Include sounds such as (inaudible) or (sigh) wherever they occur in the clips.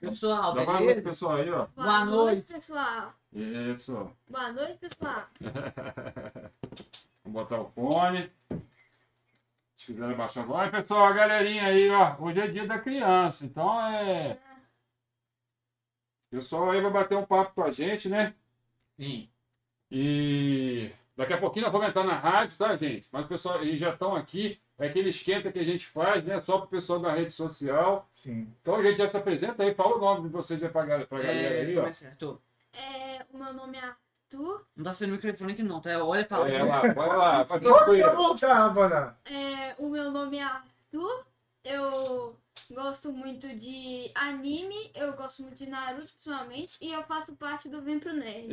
Pessoal, Dá boa noite, beleza? pessoal aí, ó. Boa noite. pessoal. Isso. Boa noite, pessoal. (laughs) Vamos botar o fone. Se quiserem baixar. Olha, pessoal, a galerinha aí, ó. Hoje é dia da criança, então é. O pessoal aí vai bater um papo com a gente, né? Sim. E daqui a pouquinho nós vamos entrar na rádio, tá, gente? Mas o pessoal, eles já estão aqui. É aquele esquenta que a gente faz, né? Só pro pessoal da rede social. Sim. Então a gente já se apresenta aí, fala o nome de vocês aí pra, gal- pra galera É, aí, ó. começa, Arthur. É, o meu nome é Arthur. Não tá sendo microfone aqui não, tá? Olha pra lá. É lá, vai lá, tranquilo. voltava, né? É, o meu nome é Arthur. Eu gosto muito de anime. Eu gosto muito de Naruto, principalmente. E eu faço parte do Vem Pro Nerd.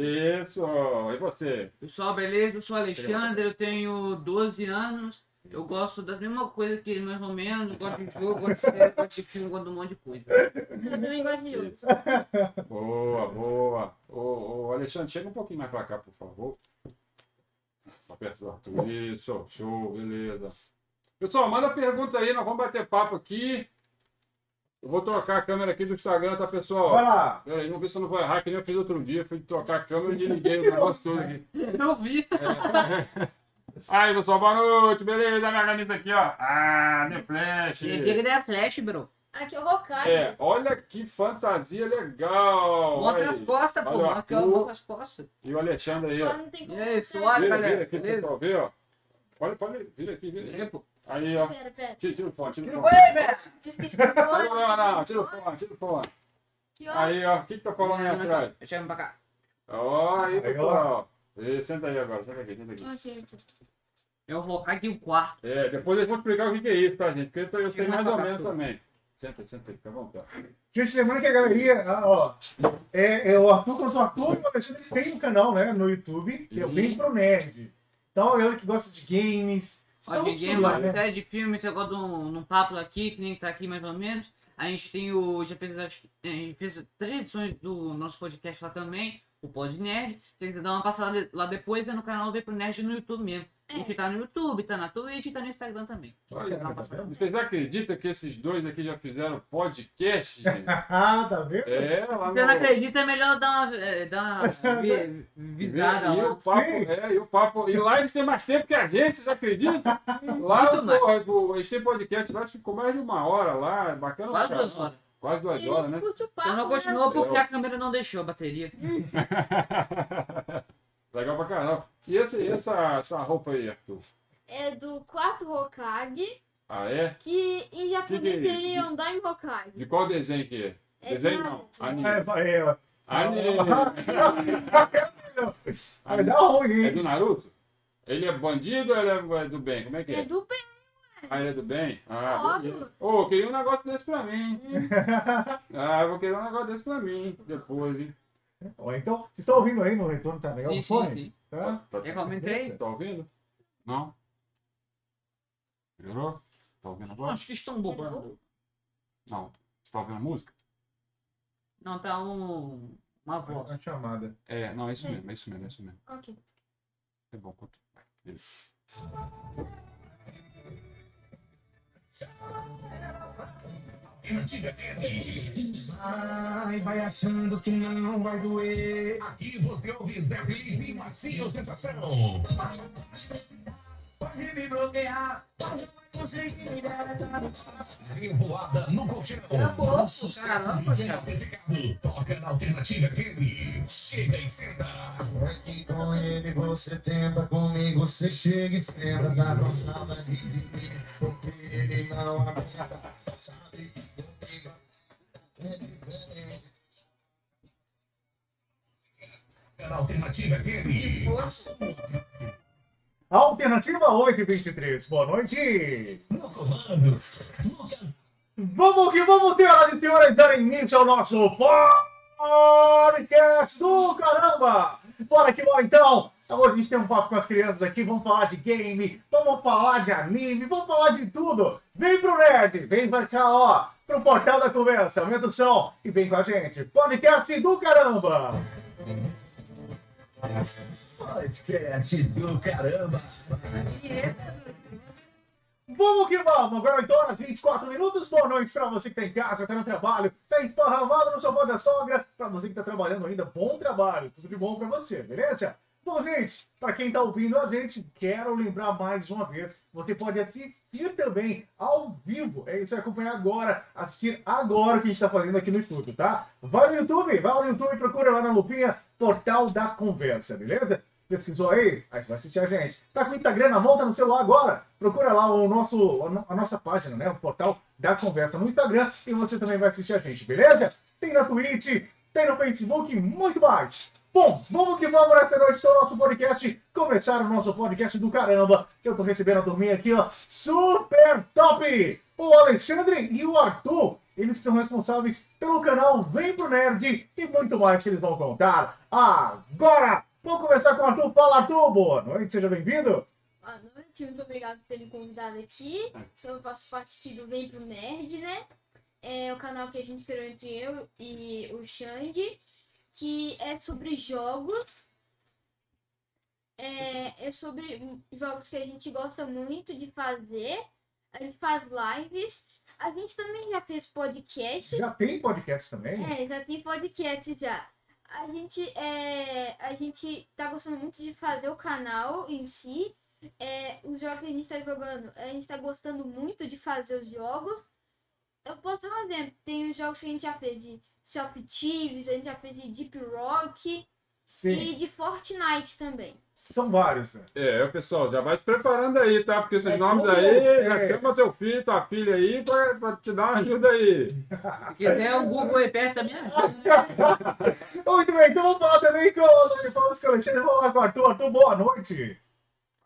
Isso, e você? Pessoal, beleza? Eu sou o Alexandre, eu tenho 12 anos. Eu gosto das mesmas coisas que ele, mais ou menos. Eu gosto de jogo, gosto de (laughs) série, gosto de filme, gosto de um monte de coisa. Eu também gosto de jogo. (laughs) Boa, boa. Ô, ô, Alexandre, chega um pouquinho mais pra cá, por favor. Tá perto do Arthur. Isso, show, beleza. Pessoal, manda pergunta aí, nós vamos bater papo aqui. Eu vou trocar a câmera aqui do Instagram, tá, pessoal? Vai lá. Pera aí, vamos ver se eu não vou errar, que nem eu fiz outro dia. Fui trocar a câmera e desliguei (laughs) o negócio todo aqui. Eu vi. Aí, pessoal, boa noite, beleza? Minha camisa aqui, ó. Ah, The Flash. Ele é flash, bro. Aqui é o Hokage. É, olha que fantasia legal. Mostra as costas, pô. Olha mostra as costas. E o Alexandre aí, ó. Agora não tem como aí, mostrar. suave, Vira, galera. vira aqui, Beleza? pessoal, vê, ó. Olha, pode, vira aqui, vira É, aqui. pô. Aí, ó. Pera, pera. Tira, tira o fone, tira o Tira o fone. fone, fone. Não, não, não, tira o fone, tira o fone. Aí, ó, o que que tá falando aí atrás? Chega pra cá. Ó, Aí, pessoal. E, senta aí agora, senta aqui, senta aqui. Eu vou colocar aqui o quarto. É, depois eu vou explicar o que que é isso, tá, gente? Porque eu, tô- eu sei mais ou menos também. Senta, senta aí, fica à vontade. Gente, lembrando que a galeria, ah, ó, é, é o Arthur quanto o Arthur e o Alexandre, eles têm um canal, né, no YouTube, que é o. Bem Pro Nerd. Então, a galera que gosta de games, Ó, ninguém lá, gosta né? de série de filme, você gosta de um, num papo aqui, que nem tá aqui mais ou menos. A gente tem o. Já fez, acho que- a gente fez três edições do nosso podcast lá também, o Pod Nerd. Se você quiser dar uma passada lá depois, é no canal Pro Nerd no YouTube mesmo. A gente tá no YouTube, tá na Twitch e tá no Instagram também. Olha, passada. Vocês acreditam que esses dois aqui já fizeram podcast, (laughs) gente? Ah, tá vendo? É, lá Se você não acredita, é melhor dar uma, é, dar uma (laughs) vi- visada e, lá. o papo, é, e o papo. E lá eles têm mais tempo que a gente, vocês acreditam? (laughs) Lá, Muito mais. porra, o- eles têm podcast lá, ficou mais de uma hora lá, é bacana. Quase duas horas. Quase duas Ele horas, né? curte o papo, Só não né? continuou porque Eu- a câmera não deixou a bateria. (laughs) Legal pra caramba. E esse, essa, essa roupa aí, Arthur? É do quarto Hokage, Ah, é? que em japonês Que que é? seria um Daime Hokage. De qual desenho que é? É de desenho não. Naruto. Anime. É, vai, é, Anime. (laughs) Ruim, É do Naruto? Ele é bandido ou ele é do bem? Como é que É é? do bem. Ah, ele é do bem? Ah, Óbvio. Ô, eu queria um negócio desse pra mim. (laughs) Ah, eu vou querer um negócio desse pra mim depois, hein? Ó, então, vocês estão ouvindo aí no retorno, tá legal? Sim, sim, sim. Tá? Tá, Eu comentei. tá ouvindo? Não? Melhorou? Tá ouvindo agora? Acho que estão bobando. Não. Você tá ouvindo a música? Não, tá um, uma voz. Uma chamada. É, não, é isso É. mesmo, é isso mesmo, é isso mesmo. Ok. É bom. quanto- beleza. Vai, vai achando que não vai doer. Aqui você ouve Zé Felipe e Marcinho Sensação. Pode me bloquear, mas não vai conseguir me deletar. Revoada no colchão. pouco, Sucesso caramba, amplificado. Toca na alternativa FM. Chega e senta. Aqui com ele você tenta, comigo você chega e senta. Dá calçada de mim, porque ele não aguenta. Sabe que Na alternativa FM. Alternativa 823, boa noite! No comando. Vamos que vamos, senhoras e senhores, dar início ao nosso podcast do caramba! Bora que bora então! Hoje a gente tem um papo com as crianças aqui, vamos falar de game, vamos falar de anime, vamos falar de tudo! Vem pro Nerd, vem pra cá, ó, pro portal da conversa, aumenta o som e vem com a gente! Podcast do caramba! Podcast do caramba. Vamos que vamos! Agora 8 horas e 24 minutos. Boa noite pra você que tá em casa, tá no trabalho, tá esparramado no sofá da sogra. Pra você que tá trabalhando ainda, bom trabalho. Tudo de bom pra você, beleza? Bom, gente, para quem tá ouvindo a gente, quero lembrar mais uma vez, você pode assistir também ao vivo. É isso, acompanhar agora, assistir agora o que a gente tá fazendo aqui no estúdio, tá? Vai no YouTube, vai no YouTube, procura lá na lupinha, Portal da Conversa, beleza? Pesquisou aí? Aí você vai assistir a gente. Tá com o Instagram na mão, tá no celular agora? Procura lá o nosso, a no- a nossa página, né? O Portal da Conversa no Instagram e você também vai assistir a gente, beleza? Tem na Twitch, tem no Facebook muito mais. Bom, vamos que vamos nessa noite do nosso podcast. Começar o nosso podcast do caramba. Eu tô recebendo a turminha aqui, ó. Super top! O Alexandre e o Arthur. Eles são responsáveis pelo canal Vem Pro Nerd e muito mais que eles vão contar. Agora! Vamos começar com o Arthur. Fala, Arthur! Boa noite, seja bem-vindo. Boa noite, muito obrigado por ter me convidado aqui. Eu faço parte aqui do Vem Pro Nerd, né? É o canal que a gente criou entre eu e o Xande, que é sobre jogos. É, é sobre jogos que a gente gosta muito de fazer. A gente faz lives. A gente também já fez podcast. Já tem podcast também? É, já tem podcast já. A gente, é, a gente tá gostando muito de fazer o canal em si. É, os jogos que a gente tá jogando, a gente tá gostando muito de fazer os jogos. Eu posso dar um exemplo. Tem os jogos que a gente já fez de of Thieves, a gente já fez de Deep Rock Sim, e de Fortnite também. são vários. né? É, pessoal, já vai se preparando aí, tá? Porque esses É, nomes aí, é? já chama teu filho, tua filha aí pra, pra te dar uma ajuda aí. Se quiser, o Google aí perto minha (laughs) ajuda. né? Muito bem, então vamos falar também com o Falamos com o Alexandre. Vamos lá com o Arthur. Arthur, boa noite.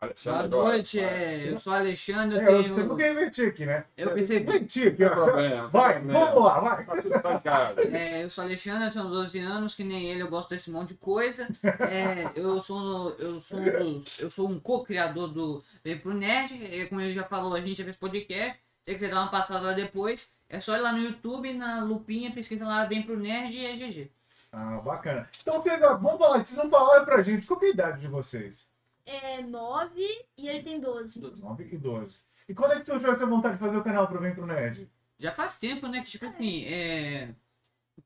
Alexandre, Boa noite, é, eu sou Alexandre, eu É, eu tenho. inventi aqui, né? Eu percebi. Inventi aqui, ó. problema, Vai, problema. vamos lá, vai. Tá tudo. É, eu sou Alexandre, eu tenho 12 anos, que nem ele, eu gosto desse monte de coisa. É, eu sou, eu sou, um dos- eu sou um co-criador do Vem Pro Nerd, e como ele já falou, a gente já fez podcast. Se você quiser dar uma passada lá depois, é só ir lá no YouTube, na lupinha, pesquisa lá Vem Pro Nerd e é GG. Ah, bacana. Então, Pedro, vamos falar, vocês vão falar pra gente qual que é a idade de vocês? É 9 e ele tem 12. 9 e 12. E quando é que surgiu essa vontade de fazer o canal pro Vem Pro Nerd? Já faz tempo, né, que tipo assim, é...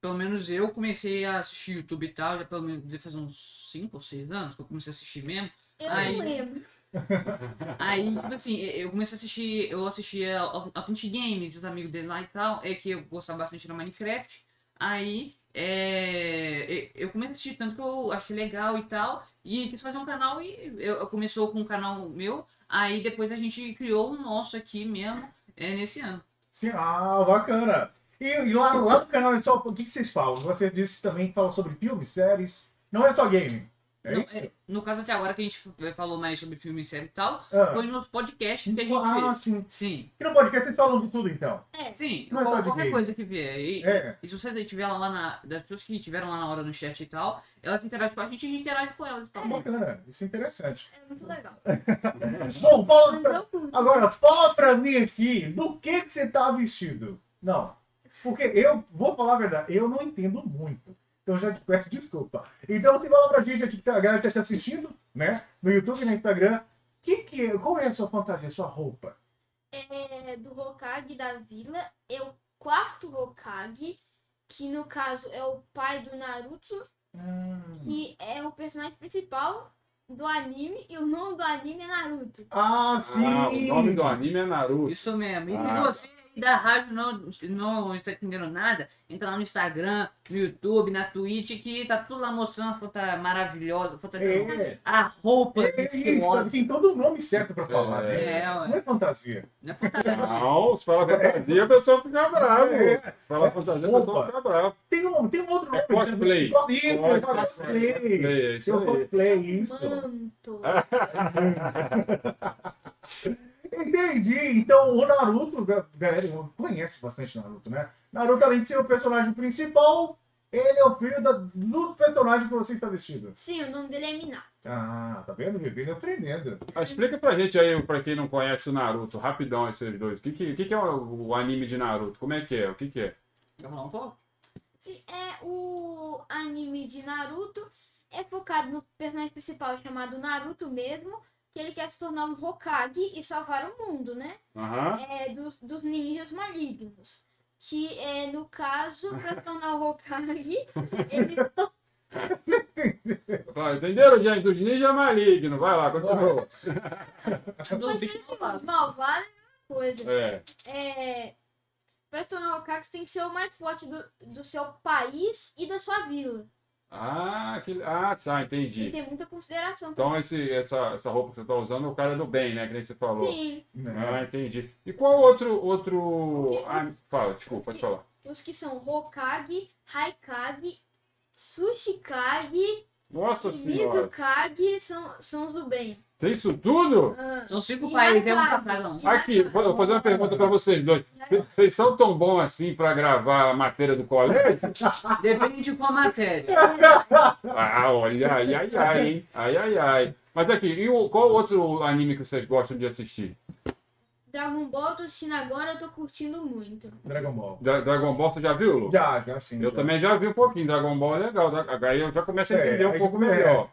Pelo menos eu comecei a assistir YouTube e tal, já pelo menos fazer uns 5 ou 6 anos que eu comecei a assistir mesmo. Eu Aí- não lembro. (laughs) Aí, tipo assim, eu comecei a assistir, eu assistia Authentic Games, os amigos dele lá e tal, é que eu gostava bastante do Minecraft. Aí, é, eu comecei a assistir tanto que eu achei legal e tal, e quis fazer um canal e eu, eu começou com um canal meu, aí depois a gente criou o nosso aqui mesmo, é, nesse ano. Sim, ah, bacana. E, e lá, lá no canal é só o que, que vocês falam? Você disse também que fala sobre filmes, séries. Não é só game. É No, isso? é, no caso até agora que a gente falou mais sobre filme e série e tal, Ah. foi nos podcasts que a gente Ah, fez. sim. Sim, E no podcast vocês falam de tudo, então. É, sim, Não é qual- de qualquer coisa que vier. E, É. E se você tiver lá na. Das pessoas que estiveram lá na hora no chat e tal, elas interagem com a gente e a gente interage com elas e tal. Bacana. Isso é interessante. é muito legal. (laughs) Bom, fala pra... Agora, fala pra mim aqui do que, que você tá vestido. Não. Porque eu, vou falar a verdade, eu não entendo muito. Então eu já te peço desculpa. Então você fala pra gente aqui que a galera tá te assistindo, né? No YouTube e no Instagram. Que que é, qual é a sua fantasia, a sua roupa? é do Hokage da vila, é o quarto Hokage, que no caso é o pai do Naruto, Hum. e é o personagem principal do anime, e o nome do anime é Naruto. Ah, sim! Ah, o nome do anime é Naruto. Isso mesmo. E Ah. aí da rádio não, não está entendendo nada, entra lá no Instagram, no YouTube, na Twitch, que tá tudo lá mostrando a foto maravilhosa, foto É, a roupa é, isso, estilosa. tem todo o nome certo pra falar, né? É, Não é fantasia. Não é fantasia. Não, se fala fantasia, a pessoa fica brava. É. Se fala fantasia, a pessoa fica brava. Tem um, tem um outro nome. É cosplay. também. Isso, é cosplay. É isso Seu aí. cosplay, isso. Manto. (laughs) (laughs) Entendi. Então, o Naruto, ga- galera, conhece bastante Naruto, né? Naruto, além de ser o personagem principal, ele é o filho da, do personagem que você está vestido. Sim, o nome dele é Minato. Ah, tá vendo? Vivendo e aprendendo. Ah, explica pra gente aí, pra quem não conhece o Naruto, rapidão esses dois. O que, que, que é o, o anime de Naruto? Como é que é? O que, que é? Falar um pouco? Sim, é o anime de Naruto, é focado no personagem principal chamado Naruto mesmo, que ele quer se tornar um Hokage e salvar o mundo, né? Aham. É, dos, dos ninjas malignos. Que é, no caso, pra se tornar o Hokage, (laughs) ele Tá, Entenderam, gente? Dos ninja maligno. Vai lá, continua. Mas esse malvado. é a mesma coisa. É. É, pra se tornar Hokage, você tem que ser o mais forte do, do seu país e da sua vila. Ah, que... ah, tá, E entendi. tem muita consideração. Então esse, essa, essa roupa que você tá usando é o cara do bem, né? Que nem você falou. Sim, Ah, Né? entendi. E qual outro. outro... Ah, fala, desculpa, pode falar. os que são Hokage, Haikage, Sushikage Nossa e senhora. Mizukage são, são os do bem. Tem isso tudo? Ah, São cinco países, é um cada um. Aqui, vou fazer uma pergunta pra vocês dois. Vocês são tão bons assim pra gravar a matéria do colégio? (laughs) Depende de qual matéria. (laughs) Ah, olha, ai, ai, ai, hein? Ai, ai, ai. Mas aqui, e o, qual outro anime que vocês gostam de assistir? Dragon Ball eu tô assistindo agora, eu tô curtindo muito. Dragon Ball. Dra- Dragon Ball, você já viu, Lu? Já, já sim. Eu já. também já vi um pouquinho. Dragon Ball é legal. Aí eu já começo a entender É, um pouco é, melhor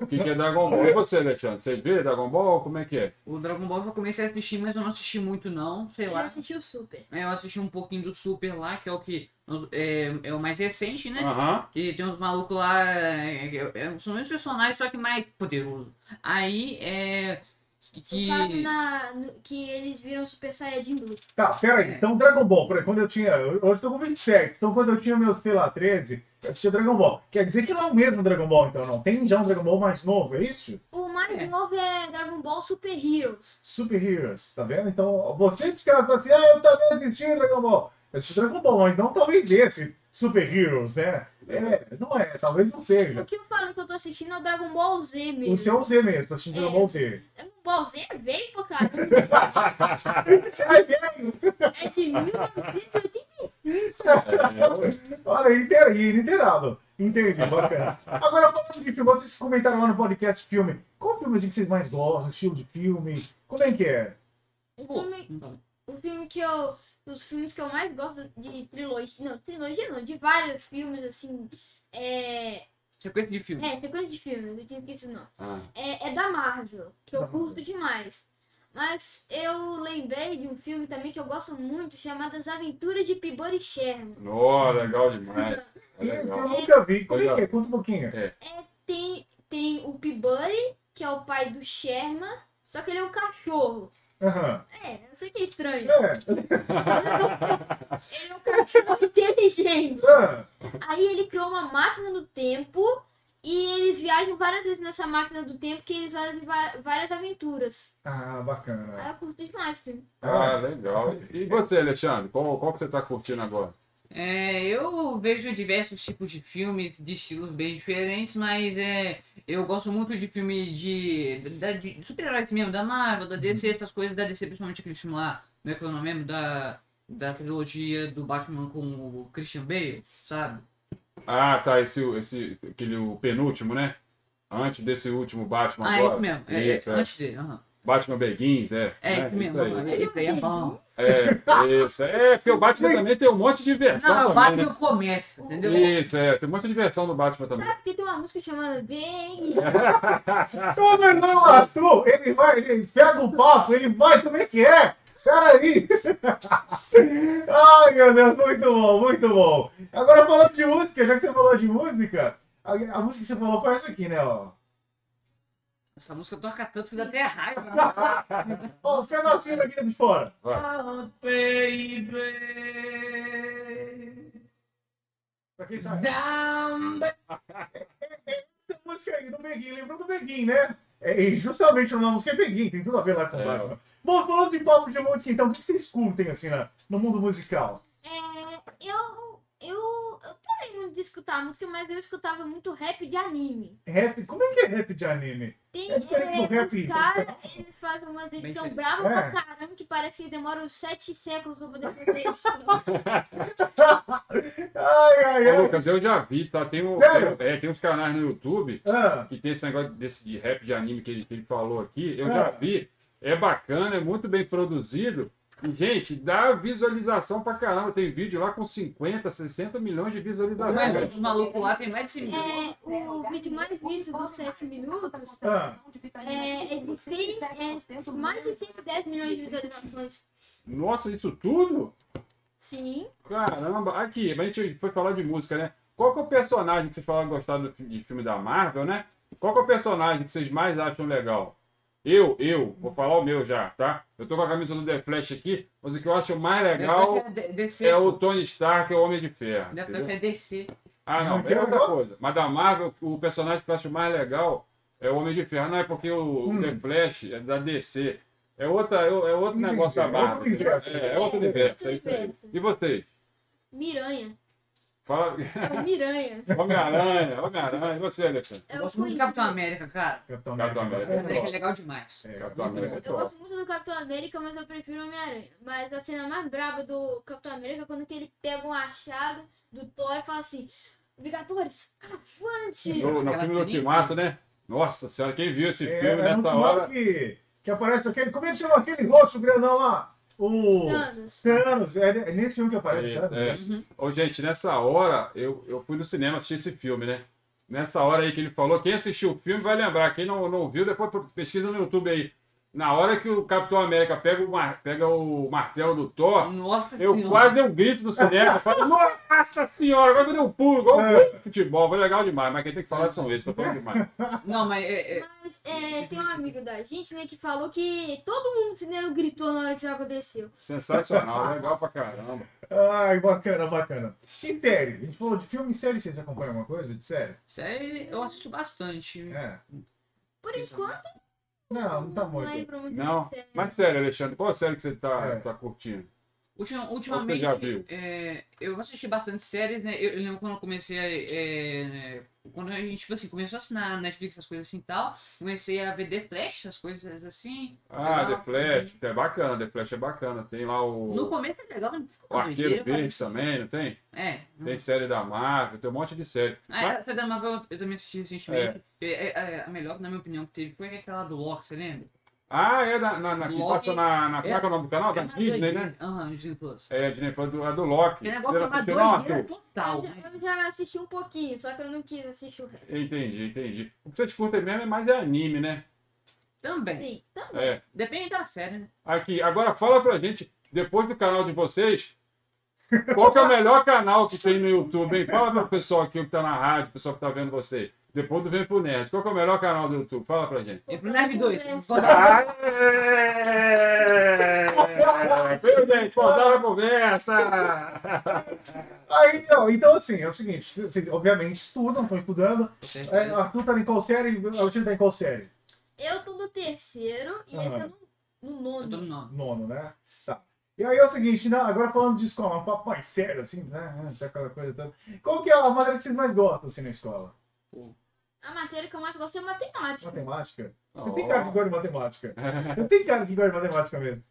o que, que é Dragon Ball. E você, Alexandre? Você vê Dragon Ball? Como é que é? O Dragon Ball eu já comecei a assistir, mas eu não assisti muito não, sei Ele lá. assistiu o Super. Eu assisti um pouquinho do Super lá, que é o que é, é o mais recente, né? Aham. Que tem uns malucos lá, é, é, é, são os mesmos personagens, só que mais poderoso. Aí é que No na, no- que eles viram Super Saiyajin Blue. Tá, peraí. Então, Dragon Ball, peraí, quando eu tinha. eu- Hoje eu tô com 27. Então, quando eu tinha meus, sei lá, 13, eu assistia Dragon Ball. Quer dizer que não é o mesmo Dragon Ball, então, não? Tem já um Dragon Ball mais novo, é isso? O mais É. novo é Dragon Ball Super Heroes. Super Heroes, tá vendo? Então, você de casa tá assim, ah, eu também assisti Dragon Ball. Eu assisti Dragon Ball, mas não talvez esse Super Heroes, né? É, não é, talvez não O seja. que eu falo que eu tô assistindo é o Dragon Ball Z mesmo. O seu Z mesmo, tá assistindo Dragon É. Ball Z. Dragon Ball Z é velho pra caramba. Ai, velho! É de 1980. É, Olha, inteiro, inteirado. Entendi, bacana. Agora, falando de filme, vocês comentaram lá no podcast filme. Qual filme assim, que vocês mais gostam? Estilo de filme? Como é que é? O filme, o filme que eu. Os filmes que eu mais gosto de trilogia. Não, trilogia não, de vários filmes, assim. É. sequência de filmes. É, sequência de filmes, eu tinha esquecido não. Ah, É, é da Marvel, que eu curto demais. Mas eu lembrei de um filme também que eu gosto muito, chamado As Aventuras de e Sherman. Nó, legal demais. (laughs) É legal. eu nunca vi. Como é que é? Conta um pouquinho. Tem, tem o Peabody, que é o pai do Sherman, só que ele é um cachorro. Aham. É, eu sei que é estranho. É. Ele é um cachorro inteligente. Ah, Aí ele criou uma máquina do tempo e eles viajam várias vezes nessa máquina do tempo que eles fazem várias aventuras. Ah, Aí bacana. eu curto demais o filme. Ah, legal. E você, Alexandre? Qual, qual que você tá curtindo agora? É, eu vejo diversos tipos de filmes de estilos bem diferentes, mas é, eu gosto muito de filme de, da- de super-heróis mesmo, da Marvel, da DC, essas coisas da DC, principalmente aquele filme lá, como é que é o nome mesmo? Da, da trilogia do Batman com o Christian Bale, sabe? Ah, tá. Esse, esse aquele, o penúltimo, né? Antes desse último Batman Ah, agora. esse mesmo, é, é, Isso, é. antes dele, aham. Batman Begins, é. É, né? esse mesmo, aí. aham, esse aí é bom. É, isso. É, porque o Batman também tem um monte de versão Não, é o também, Batman né? começa, entendeu? Isso, é. Tem um monte de versão do Batman também. Ah, porque tem uma música chamada Bang. (laughs) Só não, não, Arthur, ele vai, ele pega o papo, ele vai, como é que é? Peraí. (laughs) Ai, meu Deus, muito bom, muito bom. Agora falando de música, já que você falou de música, a, a música que você falou foi essa aqui, né, ó. Essa música toca tanto que dá até raiva. né? (laughs) Ó, os pedacinhos aqui de fora. Oh, baby. Pra quem. Down, Essa música aí do Beguinho, lembrou do Beguinho, né? É, e justamente o nome música é Beguinho, tem tudo a ver lá com o É. Batman. Bom, falando de papo de música, então, o que vocês curtem, assim, na- no mundo musical? É, eu, eu, eu parei muito de escutar música, mas eu escutava muito rap de anime. Rap, como é que é rap de anime? Tem É diferente do é, rap, os então, caras, eles fazem umas Bem edição diferente. brava É. pra caramba que parece que demoram sete séculos pra poder fazer isso. (laughs) Ai, ai, Ô, ai. Lucas, eu já vi, tá? Tem, um, tem, é, tem uns canais no YouTube Ah, que tem esse negócio desse de rap de anime que ele, que ele falou aqui. Eu É. já vi. É bacana, é muito bem produzido. E, Gente, dá visualização pra caramba. Tem vídeo lá com 50, 60 milhões de visualizações. Mas os malucos lá tem mais de 100 milhões. É, o vídeo mais visto dos 7 minutos Ah, é, é de 100, é mais de 110 milhões de visualizações. Nossa, isso tudo? Sim. Caramba. Aqui, a gente foi falar de música, né? Qual que é o personagem que vocês falaram que gostaram do de filme da Marvel, né? Qual que é o personagem que vocês mais acham legal? Eu, eu, vou falar o meu já, tá? Eu tô com a camisa do The Flash aqui, mas o que eu acho mais legal é é o Tony Stark, é o Homem de Ferro. Que é DC. Ah, não, é outra coisa. Mas da Marvel, o personagem que eu acho mais legal é o Homem de Ferro. Não é porque o, Hum. The Flash é da DC. É, outra, é é outro negócio da é outro Marvel. universo. É, é outro universo. é isso aí. universo. E vocês? Miranha. Fala. É o Miranha. (laughs) Homem-Aranha, Homem-Aranha. E você, Alexandre? É Eu o gosto muito do. Capitão América, cara. Capitão Capitão América. América. É, Capitão América é legal demais. é, Capitão América. bom. é Eu gosto muito do Capitão América, mas eu prefiro o Homem-Aranha. Mas a cena mais braba do Capitão América é quando que ele pega um achado do Thor e fala assim: Vingadores, avante! No, no filme do. Ultimato, né? Nossa senhora, quem viu esse É, filme é nessa hora? que, que aparece aquele. Como é que chama aquele rosto grandão lá? O. Thanos. Thanos. É, é nesse filme que aparece. É, é. Ô, gente, nessa hora, eu, eu fui no cinema assistir esse filme, né? Nessa hora aí que ele falou, quem assistiu o filme vai lembrar. Quem não, não viu, depois pesquisa no YouTube aí. Na hora que o Capitão América pega o, mar- pega o martelo do Thor, Nossa eu senhora. quase dei um grito no cinema. Falei, nossa senhora, agora eu dei um pulo, igual um de futebol. Foi legal demais, mas quem tem que falar são eles, tô falando (laughs) demais. Não, mas é, é, Mas é, tem um amigo da gente, né, que falou que todo mundo no cinema gritou na hora que isso aconteceu. Sensacional, legal pra caramba. Ai, bacana, bacana. E série? A gente falou de filme e série, vocês acompanham alguma coisa de série? série eu assisto bastante. É. Por enquanto, Não, não tá não muito. lembro muito Não, mas sério, Alexandre, qual série que você tá, É. tá curtindo? Ultima- ultimamente, é, eu assisti bastante séries, né? Eu, eu lembro quando eu comecei a. é, quando a gente, tipo assim, começou a assinar Netflix, essas coisas assim e tal, comecei a ver The Flash, as coisas assim. Ah, Legal. The Flash, é bacana, The Flash é bacana. Tem lá o, No começo é legal, não o Arqueiro Verde também, não tem? É. Tem série da Marvel, tem um monte de série. Ah, Mas- essa da Marvel eu, eu também assisti recentemente. É, é, é, a melhor, na minha opinião, que teve foi aquela do Loki, você lembra? Ah, é da, na, na, que Loki- passa na, na. Como é é o nome do canal? Da É Disney, né? Aham, Disney Plus. É, Disney Plus do, a do Loki. Que negócio é uma doideira total. Eu já, eu já assisti um pouquinho, só que eu não quis assistir o resto. Entendi, entendi. O que vocês curtem mesmo é mais é anime, né? Também. Sim, também. É. Depende da série, né? Aqui, agora fala pra gente, depois do canal de vocês, qual que é o melhor canal que tem no YouTube, hein? Fala pro pessoal aqui que tá na rádio, o pessoal que tá vendo você. Depois do Vem pro Nerd. Qual que é o melhor canal do YouTube? Fala pra gente. E pro Nerd 2. Conversa. Aê! Viu, gente? Voltaram a conversa! Aí, ó, então assim, é o seguinte, vocês obviamente estudam, estão estudando. É, Arthur tá em qual série? Alexandre tá em qual série? Eu tô no terceiro e ele tá no, no Eu tô nono. no nome. Nono, né? Tá. E aí é o seguinte, né? agora falando de escola, um papo mais sério, assim, né? Aquela coisa toda. Qual que é a matéria que vocês mais gostam, assim, na escola? A matéria que eu mais gosto é matemática. Matemática? Você Oh. tem cara de gosta de matemática. (laughs) Eu tenho cara de gosta de matemática mesmo.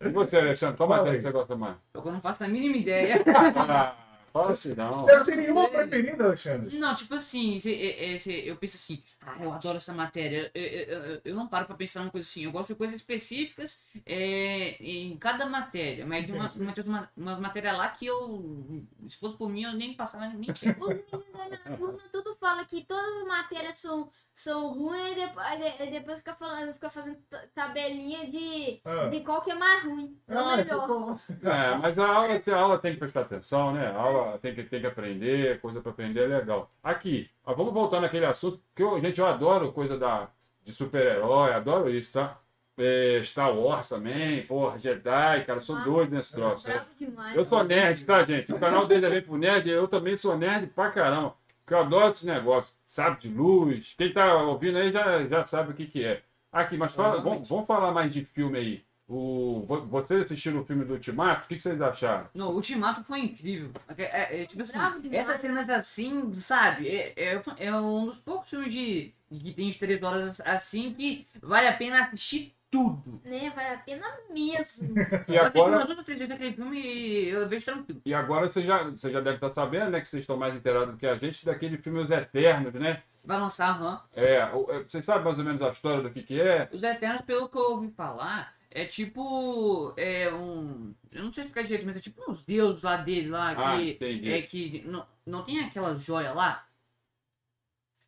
E você, Alexandre? Qual matéria que você gosta mais? Eu não faço a mínima ideia. (laughs) Ah, fala assim, não. Eu não tenho nenhuma preferida, Alexandre. Não, tipo assim, cê- é- é- cê- eu penso assim, ah, eu adoro essa matéria. Eu, eu, eu- não paro pra pensar numa coisa assim. Eu gosto de coisas específicas é, em cada matéria. Mas tem umas, Entendi. umas, umas matérias lá que eu, se fosse por mim, eu nem passava nem (laughs) tempo. Os meninos da minha turma tudo fala que todas as matérias são, são ruins e depois, depois fica falando, fica fazendo ta- tabelinha de, Ah. de qual que é mais ruim. É o Ah, melhor. (laughs) É, mas a aula, a aula tem que prestar atenção, né? A aula tem que, tem que aprender, coisa para aprender é legal. Aqui, ó, vamos voltar naquele assunto, que eu, gente, eu adoro coisa da, de super-herói, adoro isso, tá? É, Star Wars também, porra, Jedi, cara, sou Ah. doido nesse troço. é. Demais. Eu sou nerd, tá, gente? O canal dele é Vem pro Nerd, eu também sou nerd pra caramba. Porque eu adoro esse negócio. Sabe de luz. Quem tá ouvindo aí já, já sabe o que que é. Aqui, mas fala, vamos, vamos falar mais de filme aí. O, vo- vocês assistiram o filme do Ultimato? O que, que vocês acharam? Não, o Ultimato foi incrível. É, é- é, tipo assim, essas cenas assim, sabe? É, é, é um dos poucos filmes de, que tem de três horas assim que vale a pena assistir tudo. Né, vale a pena mesmo. (laughs) E eu assisti agora, ou três vezes aquele filme e eu vejo tranquilo. e agora você já, você já deve estar sabendo, né? Que vocês estão mais inteirados do que a gente, daquele filme Os Eternos, né? Vai lançar, aham. É, é, vocês sabem mais ou menos a história do que que é? Os Eternos, pelo que eu ouvi falar, É tipo. É um. Eu não sei explicar direito, mas é tipo uns deuses lá dele lá. Ah, que, entendi. é que. Não, não tem aquelas joias lá?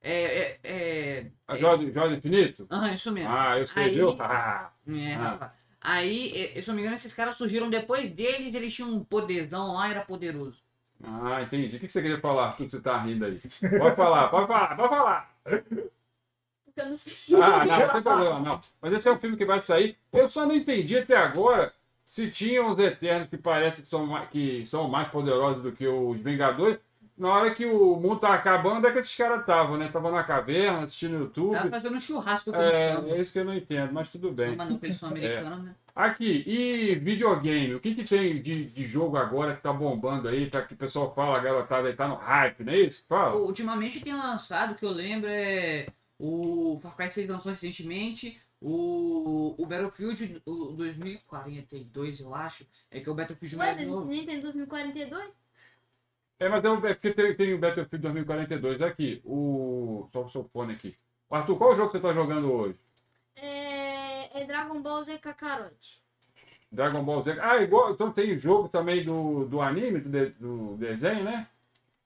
É. É. é A joia, do- joia infinito? Aham, isso mesmo. Ah, eu escrevi. Aí- Ah, É, Ah. rapaz. Aí, se eu não me engano, esses caras surgiram depois deles, eles tinham um poderzão lá, era poderoso. ah, entendi. O que que você queria falar? Tudo que você tá rindo aí. Pode falar, pode falar, pode falar. Porque eu não sei. Ah, não, não tem problema, não. Mas esse é um filme que vai sair. Eu só não entendi até agora se tinham os Eternos que parecem que são, mais, que são mais poderosos do que os Vingadores. Na hora que o mundo tá acabando, onde é que esses caras estavam, né? Estavam na caverna, assistindo YouTube. Tava fazendo um churrasco com É, eles. é isso que eu não entendo, mas tudo bem. Não, eles são (laughs) americanos, né? Aqui, e videogame? O que, que tem de, de jogo agora que tá bombando aí? Tá, que o pessoal fala, a garotada aí tá no hype, não é isso? que Fala. Ultimamente tem lançado, que eu lembro, é o Far Cry 6 lançou recentemente, o, o Battlefield o 2042, eu acho, é que é o Battlefield Ué, mais novo. nem tem 2042? É, mas é, um- é porque tem, tem o Battlefield 2042 aqui. O. Só o seu fone aqui. Arthur, qual jogo você tá jogando hoje? É, é Dragon Ball Z Kakarot. Dragon Ball Z. Ah, igual. Então tem jogo também do, do anime, do, de- do desenho, né?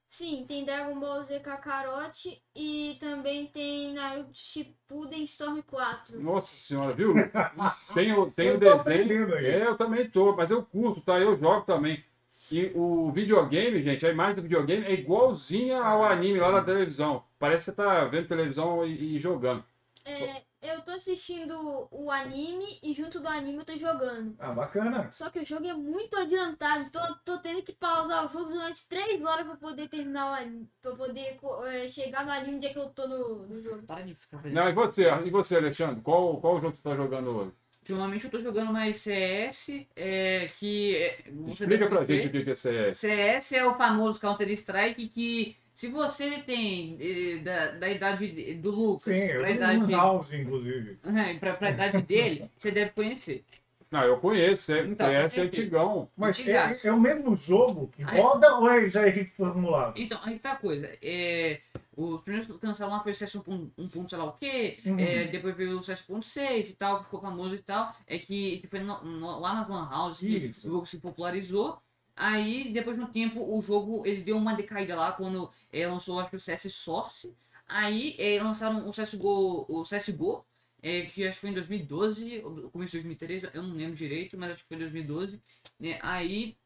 Sim, tem Dragon Ball Z Kakarot e também tem Naruto Shippuden Storm 4. Nossa senhora, viu? (laughs) Tem o, tem o Eu tô desenho. É, eu também tô, mas eu curto, tá? Eu jogo também. E o videogame, gente, a imagem do videogame é igualzinha ao anime lá na televisão. Parece que você tá vendo televisão e, e jogando. É, eu tô assistindo o anime e junto do anime eu tô jogando. Ah, bacana. Só que o jogo é muito adiantado, então eu tô tendo que pausar o jogo durante 3 horas pra poder terminar o anime. Pra poder é, chegar no anime onde é que eu tô no, no jogo. Para de ficar fazendo. Não, e você? E você, Alexandre? Qual, qual jogo você tá jogando hoje? Ultimamente eu tô jogando mais CS, é, que... é, Explica pra gente o que que é CS. CS é o famoso Counter-Strike que se você tem eh, da, da idade do Lucas Sim, eu pra idade, House, inclusive. É, pra, pra idade dele, você deve conhecer. Não, eu conheço. CS, Então, CS é antigão. Mas é, é o mesmo jogo que Aí- roda ou é, já é reformulado? Então, aí tá a coisa. É, os primeiros lá foi o CS 1. um, ponto sei lá o quê, Uhum. é, depois veio o CS 1.6 e tal, que ficou famoso e tal. É que, que foi no- no- lá nas Lan Houses que Isso. o jogo se popularizou. Aí, depois de um tempo, o jogo ele deu uma decaída lá quando é, lançou, acho que o CS Source. Aí é, lançaram o CSGO, o CSGO, é, que acho que foi em 2012, ou começo de 2013, eu não lembro direito, mas acho que foi em 2012. né? Aí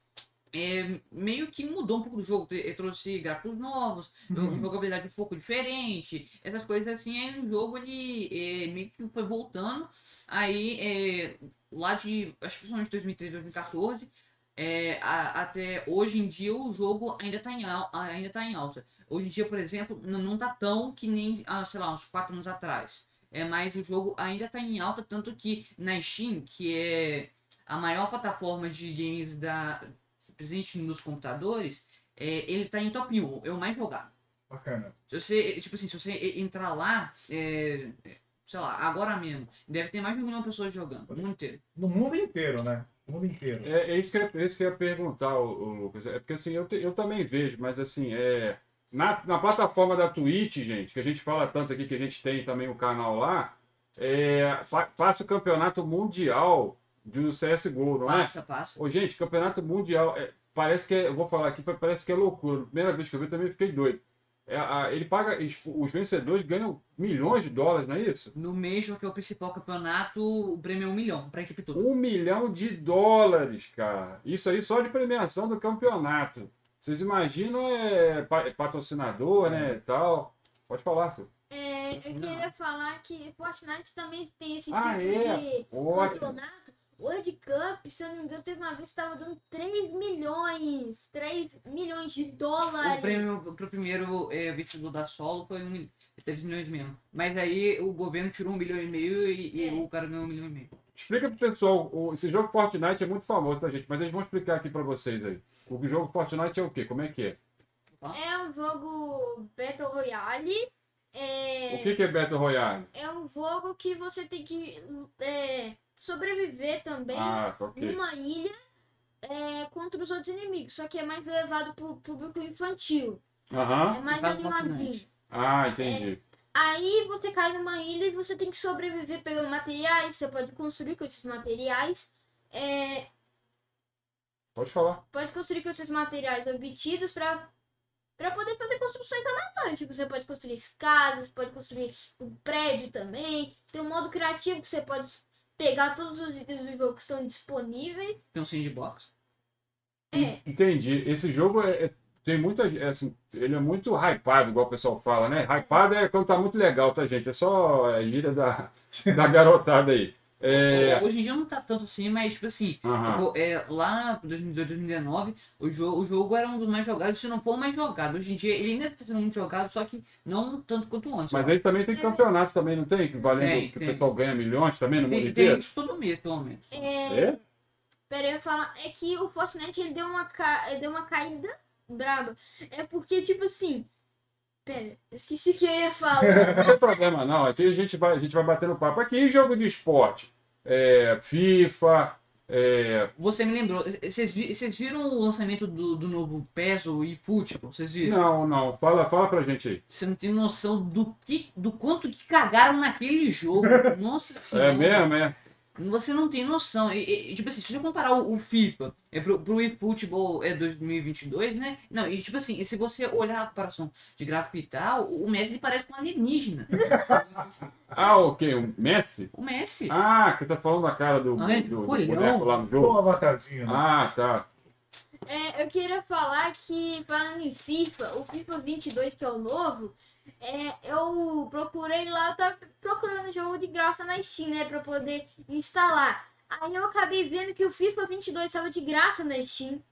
é, meio que mudou um pouco do jogo, te- trouxe gráficos novos, Uhum. jogabilidade um pouco diferente, essas coisas assim, aí o jogo ele é, meio que foi voltando, aí é, lá de, acho que principalmente 2013, 2014, é, a- até hoje em dia o jogo ainda tá em, ainda tá em alta. Hoje em dia, por exemplo, não tá tão que nem, ah, sei lá, uns 4 anos atrás. É, mas o jogo ainda tá em alta, tanto que na Steam, que é a maior plataforma de games da, presente nos computadores, é, ele tá em top 1, é o mais jogado. Bacana. Se você, tipo assim, se você entrar lá, é, sei lá, agora mesmo, deve ter mais de um milhão de pessoas jogando, o mundo inteiro. No mundo inteiro, né? No mundo inteiro. É, é isso que eu, é isso que eu ia perguntar, Lucas. É porque assim, eu, te- eu também vejo, mas assim, é. Na, na plataforma da Twitch, gente, que a gente fala tanto aqui que a gente tem também o canal lá, é, pa- passa o campeonato mundial do CSGO, não é? Passa, passa. Ô, gente, campeonato mundial, é, parece que é, eu vou falar aqui, parece que é loucura. Primeira vez que eu vi também fiquei doido. É, a- ele paga, os, os vencedores ganham milhões de dólares, não é isso? No Major, que é o principal campeonato, o prêmio é um milhão pra equipe toda. Um milhão de dólares, cara. Isso aí só de premiação do campeonato. Vocês imaginam é, pa- patrocinador, né, e tal. Pode falar, Arthur. É, eu queria falar que Fortnite também tem esse Ah, tipo é? de Ótimo. campeonato. World Cup, se eu não me engano, teve uma vez que tava dando 3 milhões. 3 milhões de dólares. O prêmio pro primeiro é, vencedor da solo foi um, mil- 3 milhões mesmo. Mas aí o governo tirou um milhão e meio e, e É. o cara ganhou um milhão e meio. Explica pro pessoal, o- esse jogo Fortnite é muito famoso, tá, gente? Mas eles vão explicar aqui pra vocês aí. O jogo Fortnite é o quê? Como é que é? É um jogo Battle Royale. É, O que, que é Battle Royale? é um jogo que você tem que é, sobreviver também Ah, tá ok. numa ilha é, contra os outros inimigos. Só que é mais levado pro público infantil. Aham. É mais do animadinho. Ah, entendi. Aí você cai numa ilha e você tem que sobreviver pegando materiais. Você pode construir com esses materiais. É, Pode falar. pode construir com esses materiais obtidos para para poder fazer construções aleatórias. Tipo, você pode construir casas, pode construir um prédio também. Tem um modo criativo que você pode pegar todos os itens do jogo que estão disponíveis. Tem um sandbox. É, Entendi. Esse jogo é, é- tem muita. é assim, ele é muito hypado, igual o pessoal fala, né? Hypado é quando tá muito legal, tá, gente? É só a gíria da, (laughs) da garotada aí. É. Hoje em dia não tá tanto assim, mas tipo assim, eu- é, lá em 2018, 2019, o jogo, o jogo era um dos mais jogados, se não for o mais jogado. Hoje em dia ele ainda está sendo muito jogado, só que não tanto quanto antes. Mas ele também tem campeonato, também, não tem? Que Valendo Tem, que tem. o pessoal ganha milhões também no acho. mundo tem, tem inteiro? isso todo mês, pelo menos. é, É? Pera, eu ia falar. É que o Fortnite ele deu uma, ca... ele deu uma caída braba. É porque, tipo assim. Pera, eu esqueci que eu ia falar. (laughs) Não tem problema, não. Aqui a gente vai, a gente vai batendo papo. Aqui em jogo de esporte. É, FIFA. É, Você me lembrou, vocês vi- vocês viram o lançamento do, do novo PES, o eFootball? Vocês viram? não, não. Fala, fala pra gente aí. Você não tem noção do que, do quanto que cagaram naquele jogo. (laughs) Nossa senhora. É mesmo, é? Você não tem noção. E, e, tipo assim, se você comparar o, o FIFA é pro, pro eFootball é 2022, né? Não, e tipo assim, e se você olhar a comparação de gráfico e tal, o Messi ele parece um alienígena. (laughs) Ah, o quê? O Messi? O Messi. Ah, que tá falando da cara do, Ai, do, do olhão. boneco lá no O jogo. avatarzinho, né? Ah, tá. É, eu queria falar que, falando em FIFA, o FIFA 22, que é o novo, é, eu procurei lá, eu tava procurando jogo de graça na Steam, né, pra poder instalar. Aí eu acabei vendo que o FIFA 22 estava de graça na Steam.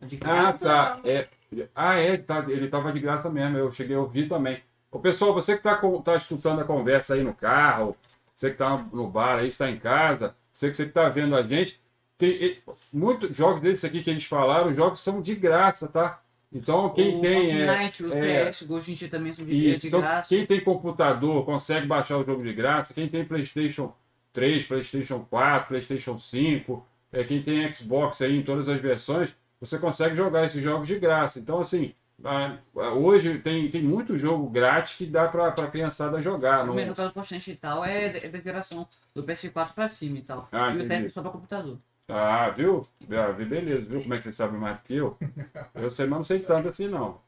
De Ah, graça. tá. É, ah, é, tá, ele tava de graça mesmo. Eu cheguei a ouvir também. Ô, pessoal, você que tá, tá escutando a conversa aí no carro, você que tá no bar aí, está em casa, você que, você que tá vendo a gente, tem muitos jogos desses aqui que eles falaram, os jogos são de graça, tá? Então, quem o tem. é, Fortnite, o é, CS, hoje em dia também são de, Isso. de Então, graça. quem tem computador consegue baixar o jogo de graça. Quem tem PlayStation 3, PlayStation 4, PlayStation 5, é, quem tem Xbox aí em todas as versões, você consegue jogar esses jogos de graça. Então, assim, a- a- hoje tem, tem muito jogo grátis que dá pra, pra criançada jogar. O Não... menu do Fortnite e tal é da, é da geração do PS4 pra cima e tal. Ah, e o entendi. CS é só pra computador. Ah, viu? Ah, Beleza, viu como é que você sabe mais do que eu? Eu sei, mas não sei tanto assim, não.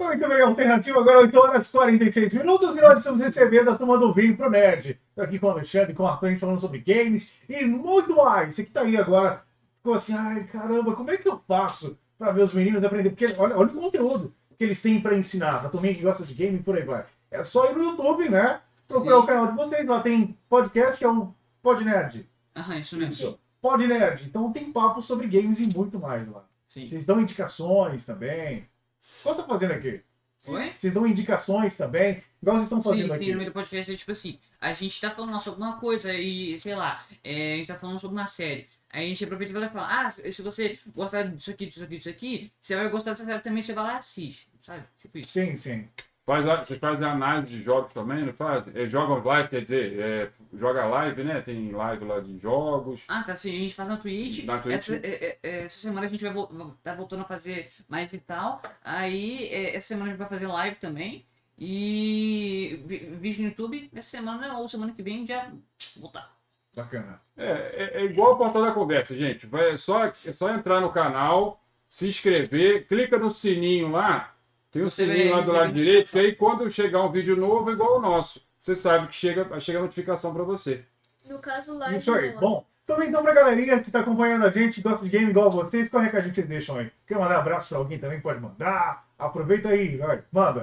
Muito bem, alternativa agora 8 horas e 46 minutos e nós estamos recebendo a turma do Vinho pro Nerd. Tô aqui com o Alexandre, com o Arthur, a gente falando sobre games e muito mais. Você que tá aí agora, ficou assim, ai caramba, como é que eu faço pra ver os meninos aprender? Porque olha, olha o conteúdo que eles têm pra ensinar, pra turma que gosta de game e por aí vai. É só ir no YouTube, né? Procurar Sim. o canal de vocês, lá tem podcast, que é o Pod Nerd. Aham, isso mesmo. Isso. Pod Nerd. Então tem papo sobre games e muito mais lá. Sim. Vocês dão indicações também. Qual tá fazendo aqui? Oi? Vocês dão indicações também, igual vocês estão Sim, fazendo sim, aqui. no meio do podcast é tipo assim, a gente tá falando sobre uma coisa e, sei lá, é, a gente tá falando sobre uma série. Aí a gente aproveita e vai falar, ah, se se você gostar disso aqui, disso aqui, disso aqui, você vai gostar dessa série também, você vai lá e assiste, sabe? Tipo isso. Sim, sim. Faz a- você faz a análise de jogos também, não faz? É, joga live, quer dizer, é, joga live, né? Tem live lá de jogos. Ah, tá, sim, a gente faz na Twitch. Na Twitch. Essa, é, é, essa semana a gente vai vol- tá voltando a fazer mais e tal. Aí, é, essa semana a gente vai fazer live também. E vídeo no YouTube, essa semana ou semana que vem já voltar. Bacana. É, é, é igual o portal da conversa, gente. Vai, é, só, é só entrar no canal, se inscrever, clica no sininho lá. Tem um sininho lá do lado direito, que notificação. aí quando chegar um vídeo novo, igual o nosso, você sabe que chega, chega a notificação para você. No caso, live. Isso aí. nossa. Bom, também então pra galerinha que tá acompanhando a gente, gosta de game igual vocês, qual é o recadinho que vocês deixam aí? Quer mandar abraço pra alguém também? Pode mandar. Aproveita aí, vai. Manda.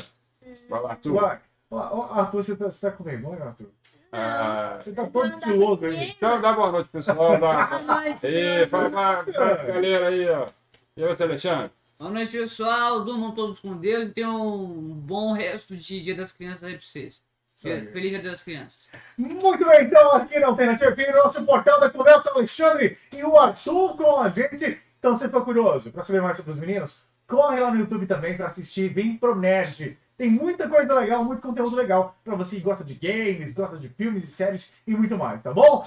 Vai lá, tu. Vai. Ó, ó, Arthur, você tá, você tá com vergonha, Arthur? Ah, Você tá Eu todo estiloso aí. então dá boa noite, pessoal. Dá... Boa noite. Ei, fala pra, pra essa galera aí, ó. E você, Alexandre? Boa noite, pessoal. Durmam todos com Deus e tenham um bom resto de Dia das Crianças aí pra vocês. Feliz Dia das Crianças. Muito bem, então, aqui na Alternativa FM, nosso portal da conversa, Alexandre e o Arthur com a gente. Então, você ficou curioso para saber mais sobre os meninos? Corre lá no YouTube também para assistir, vem pro Nerd. Tem muita coisa legal, muito conteúdo legal para você que gosta de games, gosta de filmes e séries e muito mais, tá bom?